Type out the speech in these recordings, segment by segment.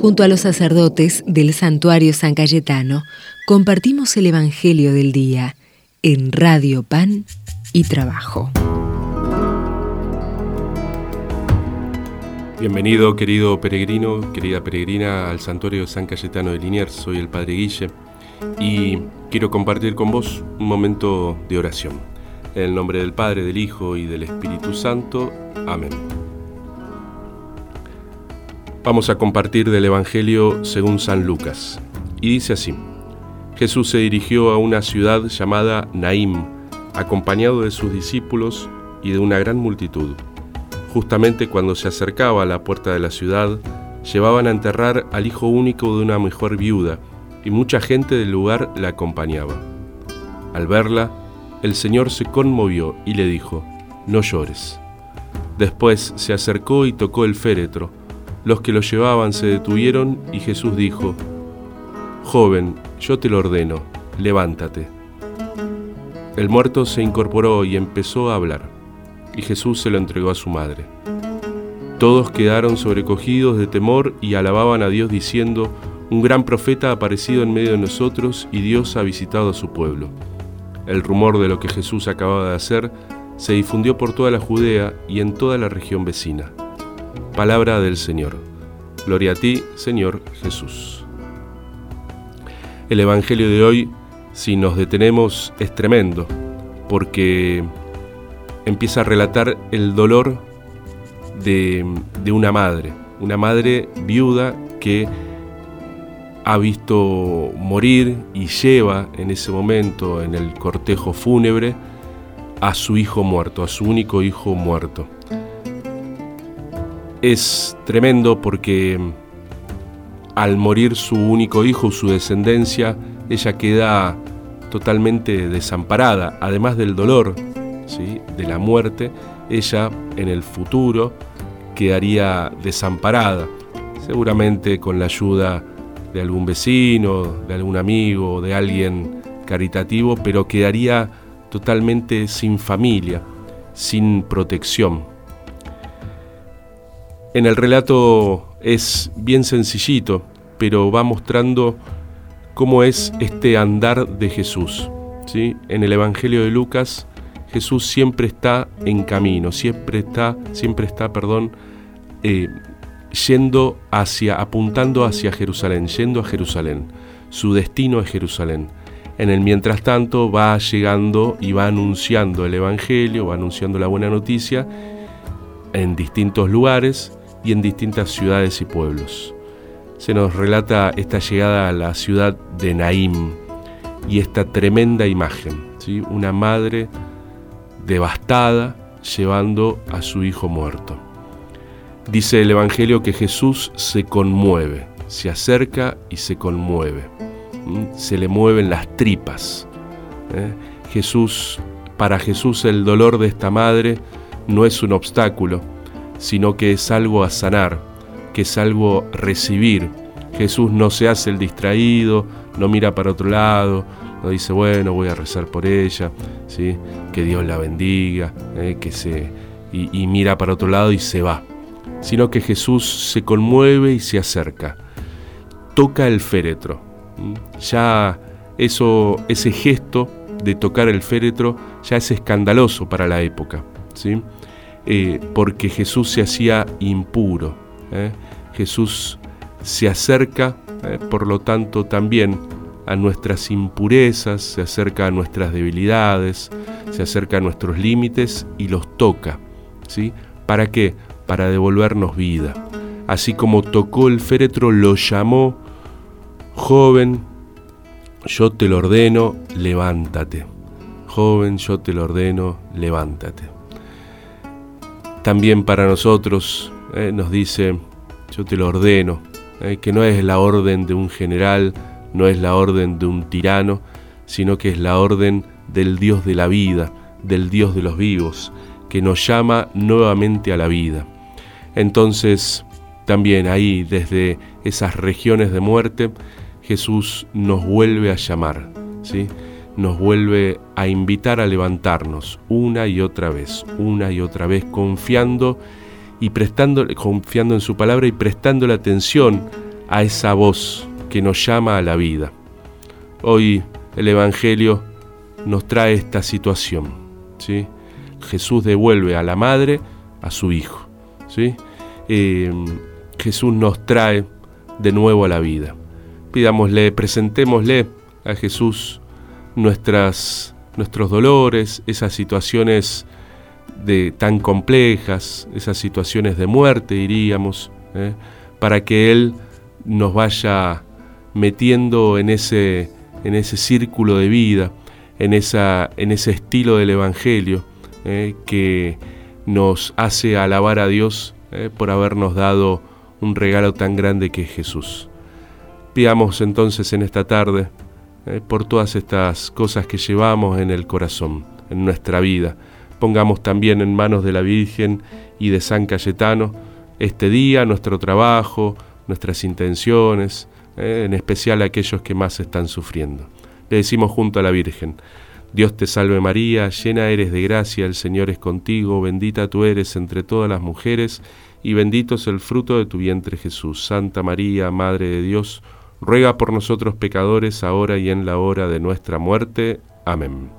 Junto a los sacerdotes del santuario San Cayetano, compartimos el Evangelio del Día en Radio Pan y Trabajo. Bienvenido, querido peregrino, querida peregrina, al santuario San Cayetano de Liniers. Soy el Padre Guille y quiero compartir con vos un momento de oración. En el nombre del Padre, del Hijo y del Espíritu Santo. Amén. Vamos a compartir del Evangelio según San Lucas. Y dice así, Jesús se dirigió a una ciudad llamada Naim, acompañado de sus discípulos y de una gran multitud. Justamente cuando se acercaba a la puerta de la ciudad, llevaban a enterrar al hijo único de una mejor viuda, y mucha gente del lugar la acompañaba. Al verla, el Señor se conmovió y le dijo, No llores. Después se acercó y tocó el féretro. Los que lo llevaban se detuvieron y Jesús dijo, Joven, yo te lo ordeno, levántate. El muerto se incorporó y empezó a hablar, y Jesús se lo entregó a su madre. Todos quedaron sobrecogidos de temor y alababan a Dios diciendo, un gran profeta ha aparecido en medio de nosotros y Dios ha visitado a su pueblo. El rumor de lo que Jesús acababa de hacer se difundió por toda la Judea y en toda la región vecina. Palabra del Señor. Gloria a ti, Señor Jesús. El Evangelio de hoy, si nos detenemos, es tremendo, porque empieza a relatar el dolor de, una madre, una madre viuda que ha visto morir y lleva en ese momento, en el cortejo fúnebre, a su hijo muerto, a su único hijo muerto. Es tremendo porque al morir su único hijo, su descendencia, ella queda totalmente desamparada, además del dolor, ¿sí? de la muerte, ella en el futuro quedaría desamparada, seguramente con la ayuda de algún vecino, de algún amigo, de alguien caritativo, pero quedaría totalmente sin familia, sin protección. En el relato es bien sencillito, pero va mostrando cómo es este andar de Jesús. ¿sí? En el Evangelio de Lucas, Jesús siempre está en camino, siempre está, siempre está, perdón, eh, yendo hacia, apuntando hacia Jerusalén, yendo a Jerusalén. Su destino es Jerusalén. En el mientras tanto va llegando y va anunciando el Evangelio, va anunciando la buena noticia en distintos lugares y en distintas ciudades y pueblos. Se nos relata esta llegada a la ciudad de Naim y esta tremenda imagen, ¿sí? una madre devastada llevando a su hijo muerto. Dice el Evangelio que Jesús se conmueve, se acerca y se conmueve. Se le mueven las tripas. ¿eh? Jesús, para Jesús el dolor de esta madre no es un obstáculo, sino que es algo a sanar, que es algo a recibir. Jesús no se hace el distraído, no mira para otro lado, no dice, bueno, voy a rezar por ella, ¿sí? que Dios la bendiga, ¿eh? que se, y mira para otro lado y se va sino que Jesús se conmueve y se acerca, toca el féretro. Ya eso, ese gesto de tocar el féretro ya es escandaloso para la época, ¿sí? Eh, porque Jesús se hacía impuro. ¿eh? Jesús se acerca, ¿eh? por lo tanto, también a nuestras impurezas, se acerca a nuestras debilidades, se acerca a nuestros límites y los toca. ¿sí? ¿Para qué? para devolvernos vida. Así como tocó el féretro, lo llamó, joven, yo te lo ordeno, levántate. Joven, yo te lo ordeno, levántate. También para nosotros eh, nos dice, yo te lo ordeno, eh, que no es la orden de un general, no es la orden de un tirano, sino que es la orden del Dios de la vida, del Dios de los vivos, que nos llama nuevamente a la vida. Entonces, también ahí, desde esas regiones de muerte, Jesús nos vuelve a llamar, ¿sí? Nos vuelve a invitar a levantarnos una y otra vez, una y otra vez, confiando y prestando, confiando en su palabra y prestando la atención a esa voz que nos llama a la vida. Hoy el Evangelio nos trae esta situación. ¿sí? Jesús devuelve a la madre a su hijo. ¿sí? Eh, Jesús nos trae de nuevo a la vida. Pidámosle, presentémosle a Jesús nuestras, nuestros dolores, esas situaciones de, tan complejas, esas situaciones de muerte, diríamos, ¿eh? para que Él nos vaya metiendo en ese, en ese círculo de vida, en, esa, en ese estilo del Evangelio ¿eh? que nos hace alabar a Dios ¿eh? por habernos dado un regalo tan grande que es Jesús. Pidamos entonces en esta tarde por todas estas cosas que llevamos en el corazón, en nuestra vida, Pongamos también en manos de la Virgen y de San Cayetano este día, nuestro trabajo, nuestras intenciones, eh, en especial aquellos que más están sufriendo. Le decimos junto a la Virgen, Dios te salve María, llena eres de gracia, el Señor es contigo, bendita tú eres entre todas las mujeres, y bendito es el fruto de tu vientre Jesús. Santa María, Madre de Dios, ruega por nosotros pecadores, ahora y en la hora de nuestra muerte. Amén.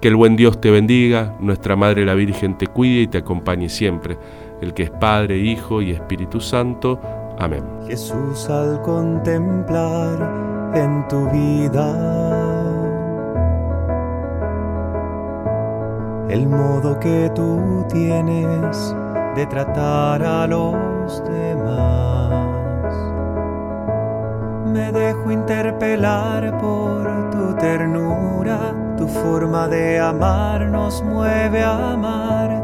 Que el buen Dios te bendiga, nuestra Madre la Virgen te cuide y te acompañe siempre, el que es Padre, Hijo y Espíritu Santo. Amén. Jesús al contemplar en tu vida el modo que tú tienes de tratar a los demás, me dejo interpelar por tu ternura tu forma de amar nos mueve a amar.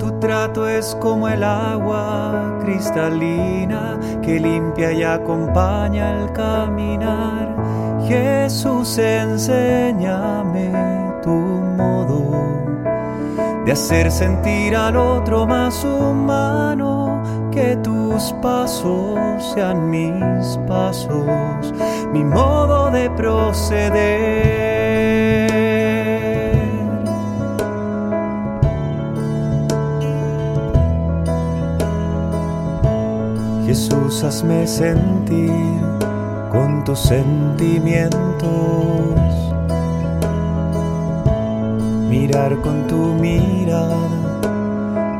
Tu trato es como el agua cristalina que limpia y acompaña al caminar. Jesús, enséñame tu modo de hacer sentir al otro más humano, que tus pasos sean mis pasos, mi modo de proceder. Jesús, hazme sentir con tus sentimientos, mirar con tu mirada,